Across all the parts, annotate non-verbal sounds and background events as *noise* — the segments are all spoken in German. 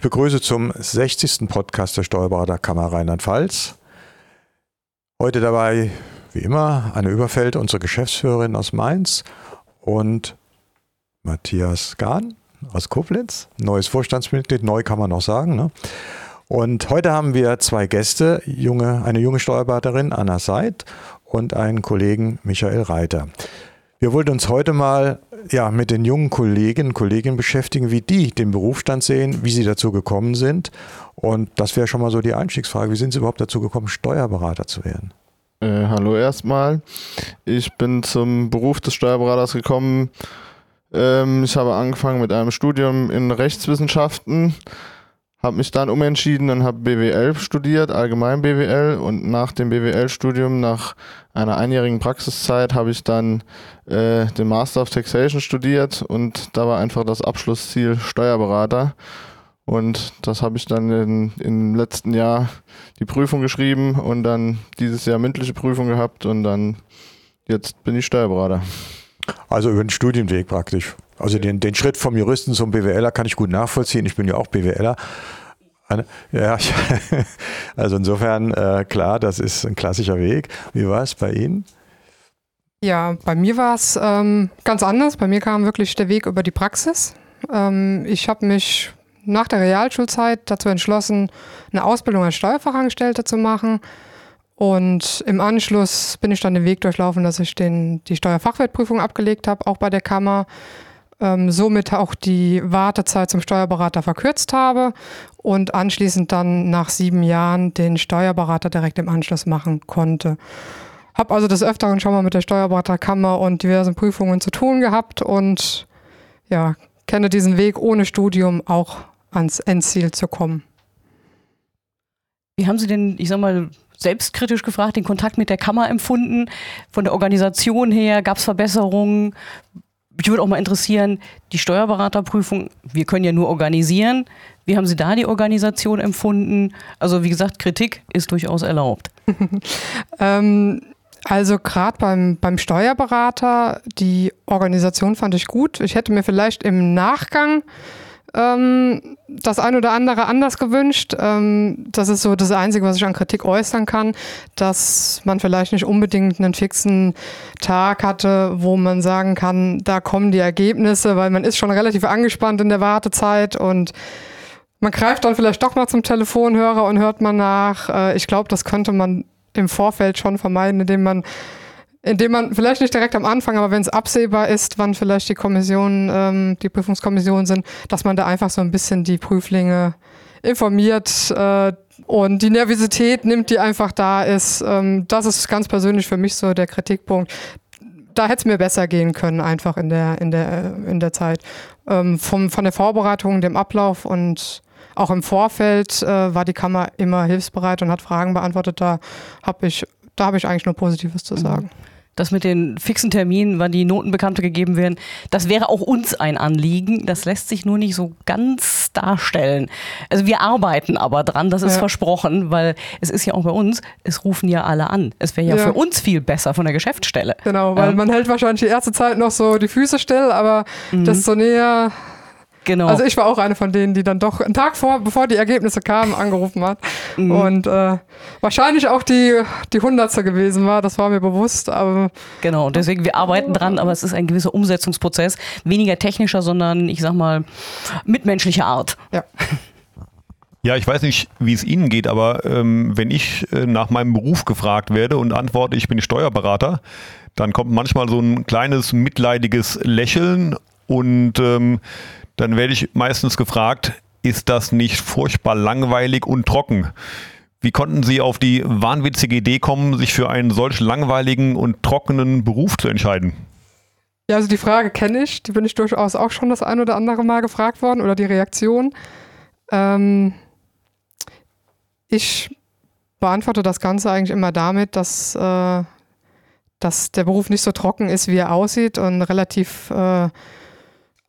Ich begrüße zum 60. Podcast der Steuerberaterkammer Rheinland-Pfalz. Heute dabei, wie immer, Anne Überfeld, unsere Geschäftsführerin aus Mainz und Matthias Gahn aus Koblenz, neues Vorstandsmitglied, neu kann man noch sagen. Ne? Und heute haben wir zwei Gäste, junge, eine junge Steuerberaterin, Anna Seid, und einen Kollegen, Michael Reiter. Wir wollten uns heute mal ja, mit den jungen Kolleginnen und Kollegen beschäftigen, wie die den Berufsstand sehen, wie sie dazu gekommen sind. Und das wäre schon mal so die Einstiegsfrage. Wie sind sie überhaupt dazu gekommen, Steuerberater zu werden? Äh, hallo erstmal. Ich bin zum Beruf des Steuerberaters gekommen. Ähm, ich habe angefangen mit einem Studium in Rechtswissenschaften habe mich dann umentschieden und habe BWL studiert, allgemein BWL. Und nach dem BWL-Studium, nach einer einjährigen Praxiszeit, habe ich dann äh, den Master of Taxation studiert und da war einfach das Abschlussziel Steuerberater. Und das habe ich dann in, im letzten Jahr die Prüfung geschrieben und dann dieses Jahr mündliche Prüfung gehabt und dann jetzt bin ich Steuerberater. Also über den Studienweg praktisch. Also den, den Schritt vom Juristen zum BWLer kann ich gut nachvollziehen. Ich bin ja auch BWLer. Ja, *laughs* also insofern äh, klar, das ist ein klassischer Weg. Wie war es bei Ihnen? Ja, bei mir war es ähm, ganz anders. Bei mir kam wirklich der Weg über die Praxis. Ähm, ich habe mich nach der Realschulzeit dazu entschlossen, eine Ausbildung als Steuerfachangestellte zu machen. Und im Anschluss bin ich dann den Weg durchlaufen, dass ich den, die Steuerfachwertprüfung abgelegt habe, auch bei der Kammer ähm, somit auch die Wartezeit zum Steuerberater verkürzt habe und anschließend dann nach sieben Jahren den Steuerberater direkt im Anschluss machen konnte. Habe also des Öfteren schon mal mit der Steuerberaterkammer und diversen Prüfungen zu tun gehabt und ja, kenne diesen Weg ohne Studium auch ans Endziel zu kommen. Wie haben Sie denn, ich sag mal, selbstkritisch gefragt, den Kontakt mit der Kammer empfunden? Von der Organisation her gab es Verbesserungen? Mich würde auch mal interessieren, die Steuerberaterprüfung, wir können ja nur organisieren. Wie haben Sie da die Organisation empfunden? Also wie gesagt, Kritik ist durchaus erlaubt. *laughs* ähm, also gerade beim, beim Steuerberater, die Organisation fand ich gut. Ich hätte mir vielleicht im Nachgang ähm, das ein oder andere anders gewünscht. Ähm, das ist so das Einzige, was ich an Kritik äußern kann, dass man vielleicht nicht unbedingt einen fixen Tag hatte, wo man sagen kann, da kommen die Ergebnisse, weil man ist schon relativ angespannt in der Wartezeit und man greift dann vielleicht doch mal zum Telefonhörer und hört mal nach. Äh, ich glaube, das könnte man im Vorfeld schon vermeiden, indem man indem man vielleicht nicht direkt am Anfang, aber wenn es absehbar ist, wann vielleicht die Kommission, ähm, die Prüfungskommission sind, dass man da einfach so ein bisschen die Prüflinge informiert äh, und die Nervosität nimmt, die einfach da ist. Ähm, das ist ganz persönlich für mich so der Kritikpunkt. Da hätte es mir besser gehen können, einfach in der, in der, in der Zeit. Ähm, vom, von der Vorbereitung, dem Ablauf und auch im Vorfeld äh, war die Kammer immer hilfsbereit und hat Fragen beantwortet. Da habe ich, da habe ich eigentlich nur Positives zu sagen. Mhm das mit den fixen Terminen, wann die Noten bekannt gegeben werden, das wäre auch uns ein Anliegen. Das lässt sich nur nicht so ganz darstellen. Also wir arbeiten aber dran, das ist ja. versprochen, weil es ist ja auch bei uns, es rufen ja alle an. Es wäre ja, ja, für uns viel besser von der Geschäftsstelle. Genau, weil ähm. man hält wahrscheinlich die erste Zeit noch so die Füße still, aber mhm. desto näher Genau. Also ich war auch eine von denen, die dann doch einen Tag vor, bevor die Ergebnisse kamen, angerufen hat. Mhm. Und äh, wahrscheinlich auch die, die Hundertste gewesen war, das war mir bewusst. Aber genau, deswegen wir arbeiten dran, aber es ist ein gewisser Umsetzungsprozess. Weniger technischer, sondern ich sag mal mitmenschlicher Art. Ja. Ja, ich weiß nicht, wie es Ihnen geht, aber ähm, wenn ich äh, nach meinem Beruf gefragt werde und antworte, ich bin Steuerberater, dann kommt manchmal so ein kleines mitleidiges Lächeln und ähm, dann werde ich meistens gefragt, ist das nicht furchtbar langweilig und trocken? Wie konnten Sie auf die wahnwitzige Idee kommen, sich für einen solch langweiligen und trockenen Beruf zu entscheiden? Ja, also die Frage kenne ich, die bin ich durchaus auch schon das ein oder andere Mal gefragt worden oder die Reaktion. Ähm, ich beantworte das Ganze eigentlich immer damit, dass, äh, dass der Beruf nicht so trocken ist, wie er aussieht und relativ äh,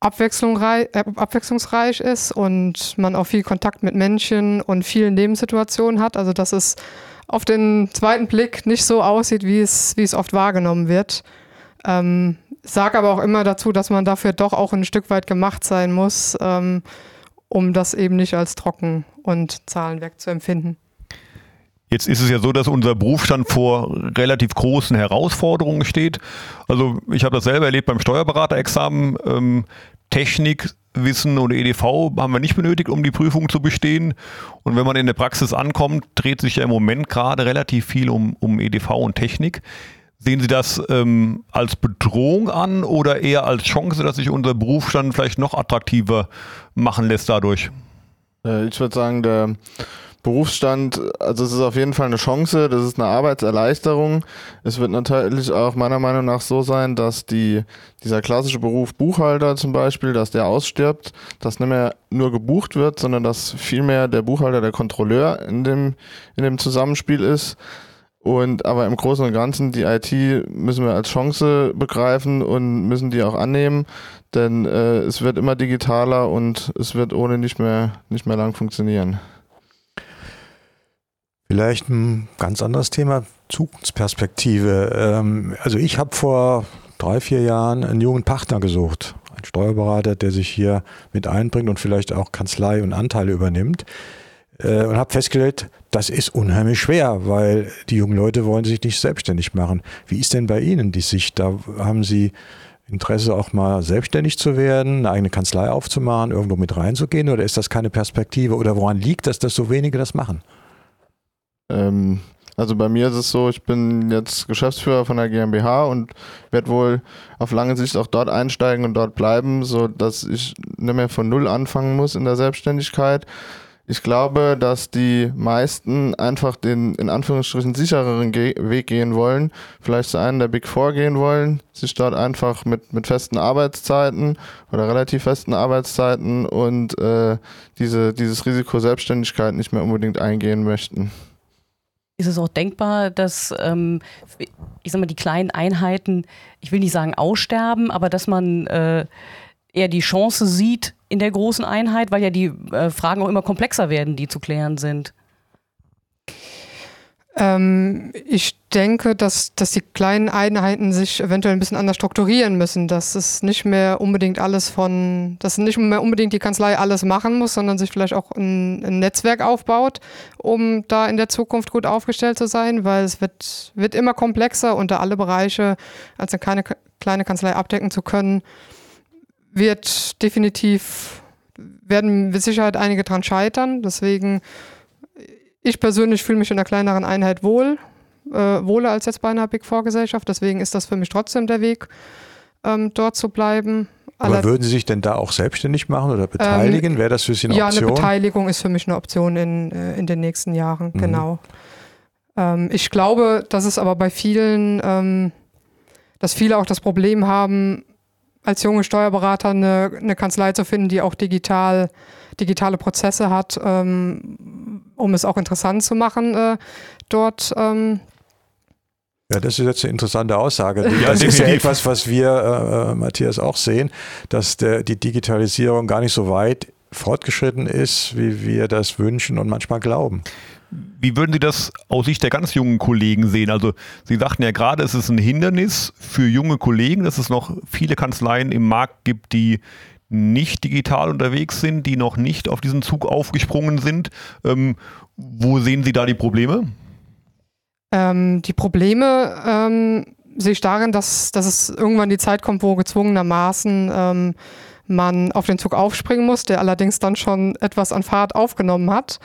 abwechslungsreich, äh, abwechslungsreich ist und man auch viel Kontakt mit Menschen und vielen Lebenssituationen hat. Also dass es auf den zweiten Blick nicht so aussieht, wie es, wie es oft wahrgenommen wird. Ähm, sag aber auch immer dazu, dass man dafür doch auch ein Stück weit gemacht sein muss, ähm, um das eben nicht als trocken und Zahlenwerk zu empfinden. Jetzt ist es ja so, dass unser Berufsstand vor relativ großen Herausforderungen steht. Also ich habe das selber erlebt beim Steuerberaterexamen. Ähm, Technik, Wissen und EDV haben wir nicht benötigt, um die Prüfung zu bestehen. Und wenn man in der Praxis ankommt, dreht sich ja im Moment gerade relativ viel um, um EDV und Technik. Sehen Sie das ähm, als Bedrohung an oder eher als Chance, dass sich unser Berufsstand vielleicht noch attraktiver machen lässt dadurch? Äh, ich würde sagen, der Berufsstand, also es ist auf jeden Fall eine Chance, das ist eine Arbeitserleichterung. Es wird natürlich auch meiner Meinung nach so sein, dass die, dieser klassische Beruf Buchhalter zum Beispiel, dass der ausstirbt, dass nicht mehr nur gebucht wird, sondern dass vielmehr der Buchhalter der Kontrolleur in dem, in dem Zusammenspiel ist. Und aber im Großen und Ganzen, die IT müssen wir als Chance begreifen und müssen die auch annehmen, denn äh, es wird immer digitaler und es wird ohne nicht mehr, nicht mehr lang funktionieren. Vielleicht ein ganz anderes Thema, Zukunftsperspektive. Ähm, also ich habe vor drei, vier Jahren einen jungen Partner gesucht, einen Steuerberater, der sich hier mit einbringt und vielleicht auch Kanzlei und Anteile übernimmt. Äh, und habe festgestellt, das ist unheimlich schwer, weil die jungen Leute wollen sich nicht selbstständig machen. Wie ist denn bei Ihnen die Sicht? Da haben Sie Interesse auch mal selbstständig zu werden, eine eigene Kanzlei aufzumachen, irgendwo mit reinzugehen oder ist das keine Perspektive oder woran liegt das, dass so wenige das machen? Ähm, also bei mir ist es so, ich bin jetzt Geschäftsführer von der GmbH und werde wohl auf lange Sicht auch dort einsteigen und dort bleiben, so dass ich nicht mehr von Null anfangen muss in der Selbstständigkeit. Ich glaube, dass die meisten einfach den in Anführungsstrichen sichereren Ge Weg gehen wollen, vielleicht zu einem der Big Four gehen wollen, sich dort einfach mit, mit festen Arbeitszeiten oder relativ festen Arbeitszeiten und äh, diese, dieses Risiko Selbstständigkeit nicht mehr unbedingt eingehen möchten ist es auch denkbar, dass, ähm, ich sag mal, die kleinen Einheiten, ich will nicht sagen aussterben, aber dass man äh, eher die Chance sieht in der großen Einheit, weil ja die äh, Fragen auch immer komplexer werden, die zu klären sind. Ähm, ich denke, dass, dass die kleinen Einheiten sich eventuell ein bisschen anders strukturieren müssen, dass es nicht mehr unbedingt alles von, dass nicht mehr unbedingt die Kanzlei alles machen muss, sondern sich vielleicht auch ein, ein Netzwerk aufbaut, um da in der Zukunft gut aufgestellt zu sein, weil es wird, wird immer komplexer unter alle Bereiche als eine kleine, kleine Kanzlei abdecken zu können, wird definitiv, werden mit Sicherheit einige dran scheitern. Deswegen ich persönlich fühle mich in einer kleineren Einheit wohl, äh, wohler als jetzt bei einer Big Four Gesellschaft. Deswegen ist das für mich trotzdem der Weg, ähm, dort zu bleiben. Aber würden Sie sich denn da auch selbstständig machen oder beteiligen? Ähm, Wäre das für Sie eine ja, Option? Ja, eine Beteiligung ist für mich eine Option in, äh, in den nächsten Jahren, mhm. genau. Ähm, ich glaube, dass es aber bei vielen, ähm, dass viele auch das Problem haben, als junge Steuerberater eine, eine Kanzlei zu finden, die auch digital, digitale Prozesse hat, ähm, um es auch interessant zu machen, äh, dort. Ähm ja, das ist jetzt eine interessante Aussage. Das ja, ist ja etwas, was wir, äh, äh, Matthias, auch sehen, dass der, die Digitalisierung gar nicht so weit fortgeschritten ist, wie wir das wünschen und manchmal glauben. Wie würden Sie das aus Sicht der ganz jungen Kollegen sehen? Also Sie sagten ja gerade, es ist ein Hindernis für junge Kollegen, dass es noch viele Kanzleien im Markt gibt, die nicht digital unterwegs sind, die noch nicht auf diesen Zug aufgesprungen sind. Ähm, wo sehen Sie da die Probleme? Ähm, die Probleme ähm, sehe ich darin, dass, dass es irgendwann die Zeit kommt, wo gezwungenermaßen ähm, man auf den Zug aufspringen muss, der allerdings dann schon etwas an Fahrt aufgenommen hat.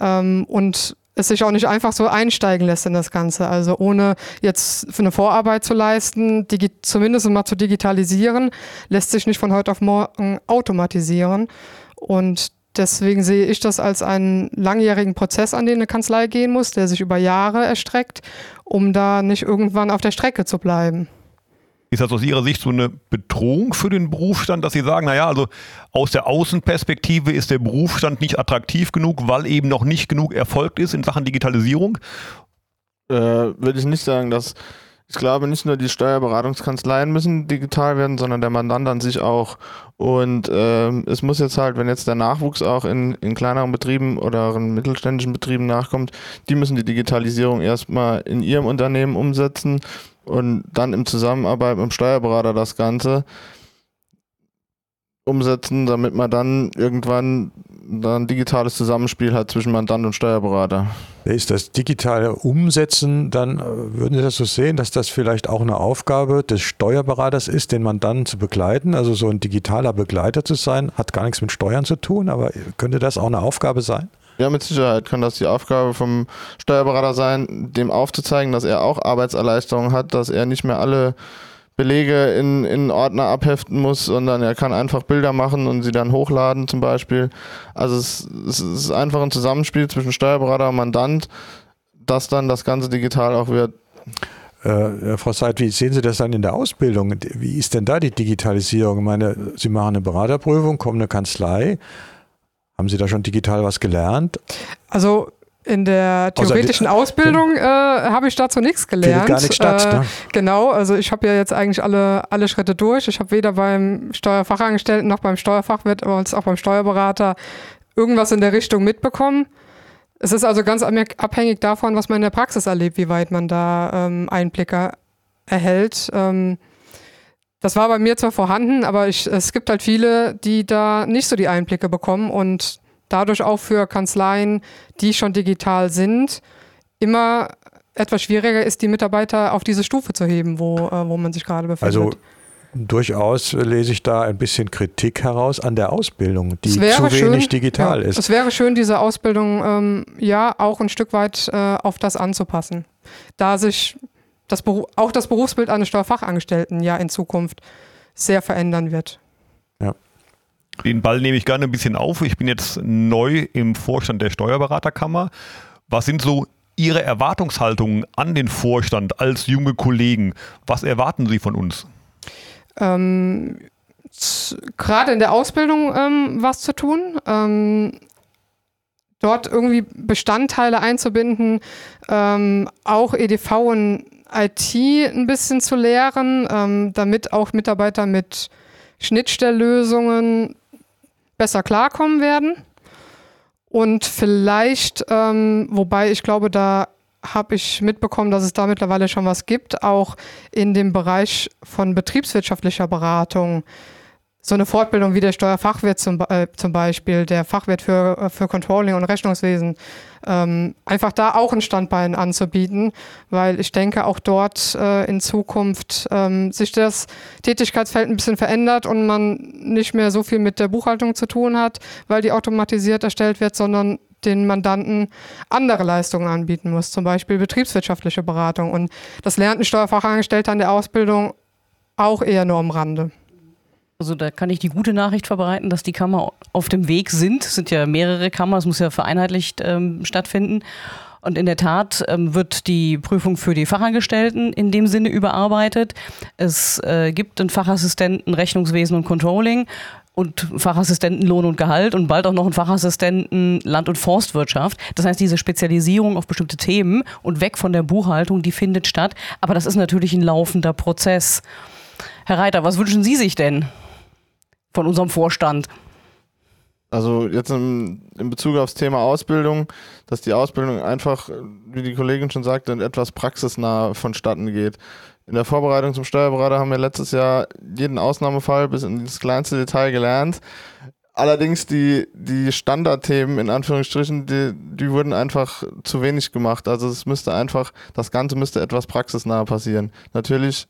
Ähm, und es sich auch nicht einfach so einsteigen lässt in das Ganze. Also ohne jetzt für eine Vorarbeit zu leisten, zumindest mal zu digitalisieren, lässt sich nicht von heute auf morgen automatisieren. Und deswegen sehe ich das als einen langjährigen Prozess, an den eine Kanzlei gehen muss, der sich über Jahre erstreckt, um da nicht irgendwann auf der Strecke zu bleiben. Ist das aus Ihrer Sicht so eine Bedrohung für den Berufsstand, dass Sie sagen, naja, also aus der Außenperspektive ist der Berufsstand nicht attraktiv genug, weil eben noch nicht genug erfolgt ist in Sachen Digitalisierung? Äh, Würde ich nicht sagen, dass ich glaube, nicht nur die Steuerberatungskanzleien müssen digital werden, sondern der Mandant an sich auch. Und äh, es muss jetzt halt, wenn jetzt der Nachwuchs auch in, in kleineren Betrieben oder in mittelständischen Betrieben nachkommt, die müssen die Digitalisierung erstmal in ihrem Unternehmen umsetzen und dann im Zusammenarbeit mit dem Steuerberater das Ganze. umsetzen, damit man dann irgendwann dann digitales Zusammenspiel hat zwischen Mandant und Steuerberater. Ist das digitale Umsetzen, dann äh, würden Sie das so sehen, dass das vielleicht auch eine Aufgabe des Steuerberaters ist, den Mandanten zu begleiten? Also so ein digitaler Begleiter zu sein, hat gar nichts mit Steuern zu tun, aber könnte das auch eine Aufgabe sein? Ja, mit Sicherheit kann das die Aufgabe vom Steuerberater sein, dem aufzuzeigen, dass er auch Arbeitserleichterung hat, dass er nicht mehr alle Belege in, in Ordner abheften muss, sondern er kann einfach Bilder machen und sie dann hochladen zum Beispiel. Also es, es ist einfach ein Zusammenspiel zwischen Steuerberater und Mandant, dass dann das Ganze digital auch wird. Äh, Frau Seid, wie sehen Sie das dann in der Ausbildung? Wie ist denn da die Digitalisierung? Ich meine, Sie machen eine Beraterprüfung, kommen eine Kanzlei. Haben Sie da schon digital was gelernt? Also in der theoretischen die, Ausbildung äh, habe ich dazu nichts gelernt. Gar nicht statt, äh, ne? Genau, also ich habe ja jetzt eigentlich alle, alle Schritte durch. Ich habe weder beim Steuerfachangestellten noch beim Steuerfachwirt als auch beim Steuerberater irgendwas in der Richtung mitbekommen. Es ist also ganz abhängig davon, was man in der Praxis erlebt, wie weit man da ähm, Einblicke erhält. Ähm, das war bei mir zwar vorhanden, aber ich, es gibt halt viele, die da nicht so die Einblicke bekommen und dadurch auch für Kanzleien, die schon digital sind, immer etwas schwieriger ist, die Mitarbeiter auf diese Stufe zu heben, wo, äh, wo man sich gerade befindet. Also durchaus lese ich da ein bisschen Kritik heraus an der Ausbildung, die zu wenig schön, digital ja, ist. Es wäre schön, diese Ausbildung ähm, ja auch ein Stück weit äh, auf das anzupassen, da sich das auch das Berufsbild eines Steuerfachangestellten ja in Zukunft sehr verändern wird. Den Ball nehme ich gerne ein bisschen auf. Ich bin jetzt neu im Vorstand der Steuerberaterkammer. Was sind so Ihre Erwartungshaltungen an den Vorstand als junge Kollegen? Was erwarten Sie von uns? Ähm, Gerade in der Ausbildung ähm, was zu tun. Ähm, dort irgendwie Bestandteile einzubinden, ähm, auch EDV und IT ein bisschen zu lehren, ähm, damit auch Mitarbeiter mit Schnittstelllösungen besser klarkommen werden. Und vielleicht, ähm, wobei ich glaube, da habe ich mitbekommen, dass es da mittlerweile schon was gibt, auch in dem Bereich von betriebswirtschaftlicher Beratung so eine Fortbildung wie der Steuerfachwirt zum, äh, zum Beispiel, der Fachwirt für, äh, für Controlling und Rechnungswesen, ähm, einfach da auch ein Standbein anzubieten, weil ich denke, auch dort äh, in Zukunft ähm, sich das Tätigkeitsfeld ein bisschen verändert und man nicht mehr so viel mit der Buchhaltung zu tun hat, weil die automatisiert erstellt wird, sondern den Mandanten andere Leistungen anbieten muss, zum Beispiel betriebswirtschaftliche Beratung. Und das lernt ein Steuerfachangestellter an der Ausbildung auch eher nur am Rande. Also da kann ich die gute Nachricht verbreiten, dass die Kammer auf dem Weg sind. Es sind ja mehrere Kammern, es muss ja vereinheitlicht ähm, stattfinden. Und in der Tat ähm, wird die Prüfung für die Fachangestellten in dem Sinne überarbeitet. Es äh, gibt einen Fachassistenten Rechnungswesen und Controlling und Fachassistenten Lohn und Gehalt und bald auch noch einen Fachassistenten Land- und Forstwirtschaft. Das heißt, diese Spezialisierung auf bestimmte Themen und weg von der Buchhaltung, die findet statt. Aber das ist natürlich ein laufender Prozess. Herr Reiter, was wünschen Sie sich denn? Von unserem Vorstand? Also jetzt in, in, Bezug aufs Thema Ausbildung, dass die Ausbildung einfach, wie die Kollegin schon sagte, etwas praxisnah vonstatten geht. In der Vorbereitung zum Steuerberater haben wir letztes Jahr jeden Ausnahmefall bis ins kleinste Detail gelernt. Allerdings die, die Standardthemen in Anführungsstrichen, die, die wurden einfach zu wenig gemacht. Also es müsste einfach, das Ganze müsste etwas praxisnah passieren. Natürlich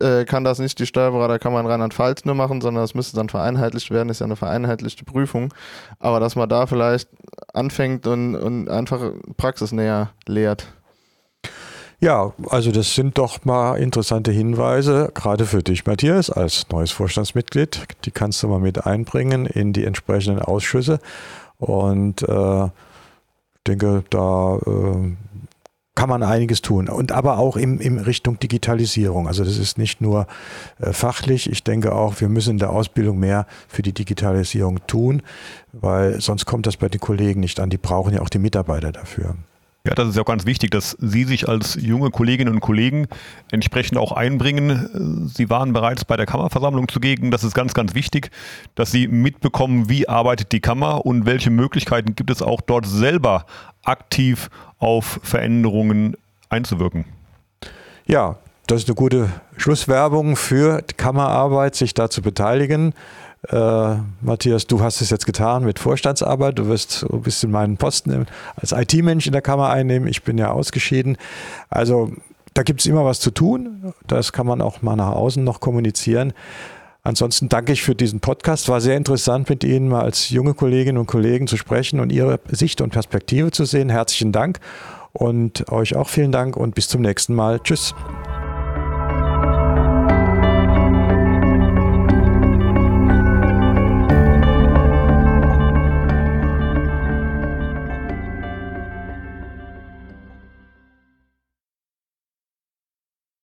äh, kann das nicht die Steuerberaterkammer in Rheinland-Pfalz nur machen, sondern das müsste dann vereinheitlicht werden, ist ja eine vereinheitlichte Prüfung. Aber dass man da vielleicht anfängt und, und einfach praxisnäher lehrt. Ja, also das sind doch mal interessante Hinweise, gerade für dich, Matthias, als neues Vorstandsmitglied. Die kannst du mal mit einbringen in die entsprechenden Ausschüsse. Und äh, denke, da äh, kann man einiges tun. Und aber auch in, in Richtung Digitalisierung. Also das ist nicht nur äh, fachlich. Ich denke auch, wir müssen in der Ausbildung mehr für die Digitalisierung tun, weil sonst kommt das bei den Kollegen nicht an. Die brauchen ja auch die Mitarbeiter dafür. Ja, das ist ja auch ganz wichtig, dass Sie sich als junge Kolleginnen und Kollegen entsprechend auch einbringen. Sie waren bereits bei der Kammerversammlung zugegen. Das ist ganz, ganz wichtig, dass Sie mitbekommen, wie arbeitet die Kammer und welche Möglichkeiten gibt es auch dort selber aktiv auf Veränderungen einzuwirken. Ja, das ist eine gute Schlusswerbung für Kammerarbeit, sich da zu beteiligen. Äh, Matthias, du hast es jetzt getan mit Vorstandsarbeit. Du wirst ein bisschen meinen Posten als IT-Mensch in der Kammer einnehmen. Ich bin ja ausgeschieden. Also da gibt es immer was zu tun. Das kann man auch mal nach außen noch kommunizieren. Ansonsten danke ich für diesen Podcast. War sehr interessant, mit Ihnen mal als junge Kolleginnen und Kollegen zu sprechen und Ihre Sicht und Perspektive zu sehen. Herzlichen Dank und euch auch vielen Dank und bis zum nächsten Mal. Tschüss.